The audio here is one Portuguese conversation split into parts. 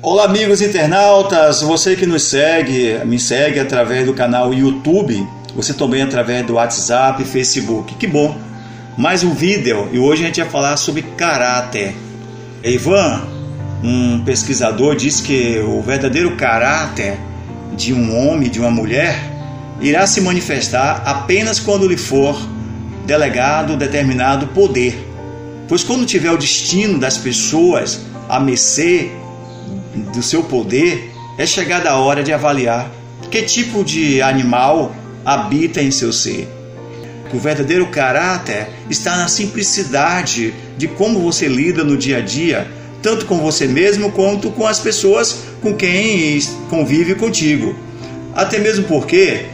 Olá, amigos internautas, você que nos segue, me segue através do canal YouTube, você também através do WhatsApp, Facebook. Que bom! Mais um vídeo e hoje a gente vai falar sobre caráter. Ivan, um pesquisador, diz que o verdadeiro caráter de um homem, de uma mulher, irá se manifestar apenas quando lhe for delegado determinado poder. Pois quando tiver o destino das pessoas a mercê do seu poder, é chegada a hora de avaliar que tipo de animal habita em seu ser. O verdadeiro caráter está na simplicidade de como você lida no dia a dia, tanto com você mesmo quanto com as pessoas com quem convive contigo. Até mesmo porque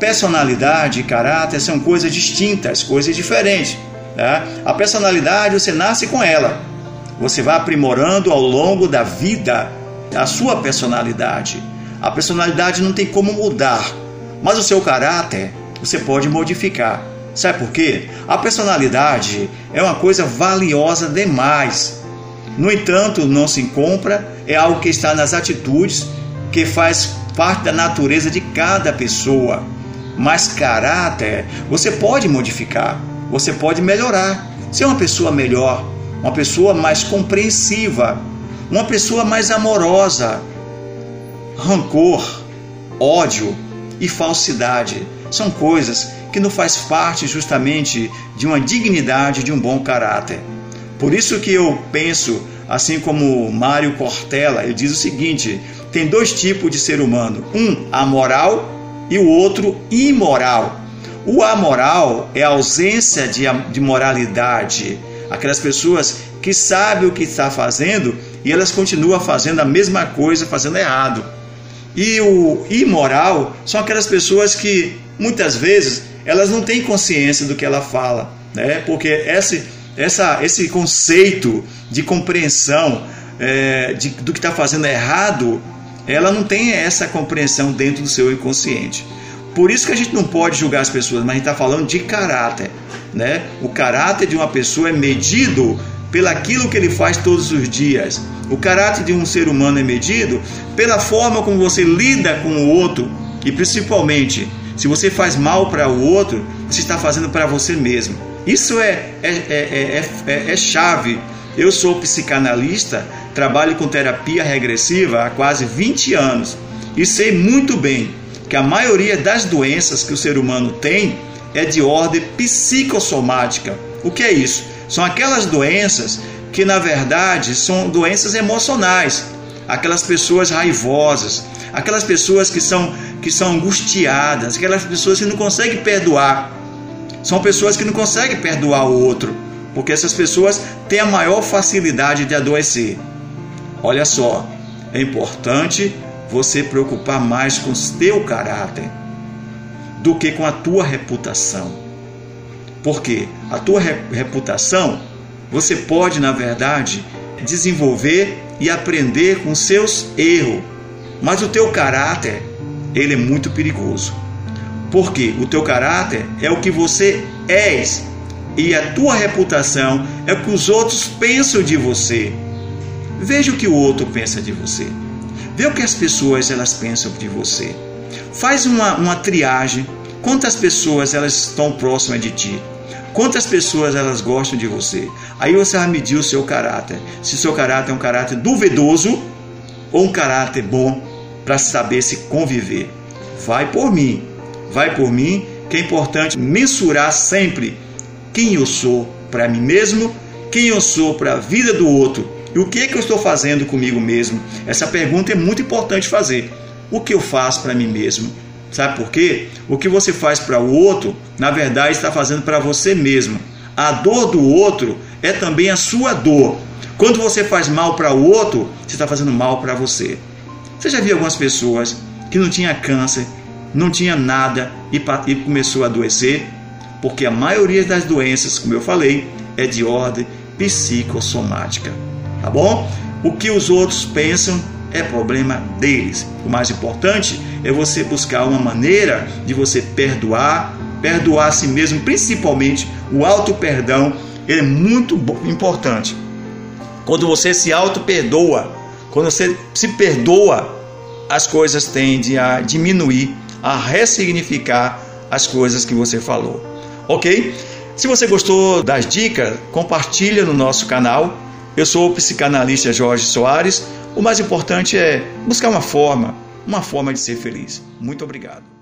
personalidade e caráter são coisas distintas, coisas diferentes. Tá? A personalidade você nasce com ela, você vai aprimorando ao longo da vida a sua personalidade. A personalidade não tem como mudar, mas o seu caráter você pode modificar. Sabe por quê? A personalidade é uma coisa valiosa demais. No entanto, não se compra, é algo que está nas atitudes, que faz parte da natureza de cada pessoa. Mas caráter você pode modificar, você pode melhorar, ser uma pessoa melhor, uma pessoa mais compreensiva, uma pessoa mais amorosa. Rancor, ódio e falsidade são coisas que não faz parte justamente de uma dignidade, de um bom caráter. Por isso que eu penso, assim como Mário Cortella, ele diz o seguinte: tem dois tipos de ser humano, um amoral e o outro imoral. O amoral é a ausência de, de moralidade, aquelas pessoas que sabem o que está fazendo e elas continuam fazendo a mesma coisa, fazendo errado. E o imoral são aquelas pessoas que muitas vezes elas não têm consciência do que ela fala, né? Porque esse, essa, esse conceito de compreensão é, de, do que está fazendo errado, ela não tem essa compreensão dentro do seu inconsciente. Por isso que a gente não pode julgar as pessoas, mas a gente está falando de caráter, né? O caráter de uma pessoa é medido pelaquilo que ele faz todos os dias. O caráter de um ser humano é medido pela forma como você lida com o outro e principalmente se você faz mal para o outro, você está fazendo para você mesmo. Isso é, é, é, é, é chave. Eu sou psicanalista, trabalho com terapia regressiva há quase 20 anos e sei muito bem que a maioria das doenças que o ser humano tem é de ordem psicossomática. O que é isso? São aquelas doenças que na verdade são doenças emocionais. Aquelas pessoas raivosas, aquelas pessoas que são que são angustiadas, aquelas pessoas que não conseguem perdoar. São pessoas que não conseguem perdoar o outro, porque essas pessoas têm a maior facilidade de adoecer. Olha só, é importante você preocupar mais com o teu caráter do que com a tua reputação. Porque a tua reputação você pode, na verdade, desenvolver e aprender com seus erros, mas o teu caráter, ele é muito perigoso. Porque o teu caráter é o que você és e a tua reputação é o que os outros pensam de você. Veja o que o outro pensa de você. Vê o que as pessoas elas pensam de você. Faz uma, uma triagem. Quantas pessoas elas estão próximas de ti? Quantas pessoas elas gostam de você? Aí você vai medir o seu caráter. Se seu caráter é um caráter duvidoso ou um caráter bom para saber se conviver. Vai por mim. Vai por mim, que é importante mensurar sempre quem eu sou para mim mesmo, quem eu sou para a vida do outro e o que, é que eu estou fazendo comigo mesmo? Essa pergunta é muito importante fazer. O que eu faço para mim mesmo? Sabe por quê? O que você faz para o outro, na verdade, está fazendo para você mesmo. A dor do outro é também a sua dor. Quando você faz mal para o outro, você está fazendo mal para você. Você já viu algumas pessoas que não tinha câncer, não tinha nada e, e começou a adoecer? Porque a maioria das doenças, como eu falei, é de ordem psicossomática tá bom? O que os outros pensam é problema deles. O mais importante é você buscar uma maneira de você perdoar, perdoar a si mesmo, principalmente o auto perdão, é muito importante. Quando você se auto perdoa, Quando você se perdoa, as coisas tendem a diminuir, a ressignificar as coisas que você falou. Ok? Se você gostou das dicas, compartilha no nosso canal. Eu sou o psicanalista Jorge Soares. O mais importante é buscar uma forma, uma forma de ser feliz. Muito obrigado.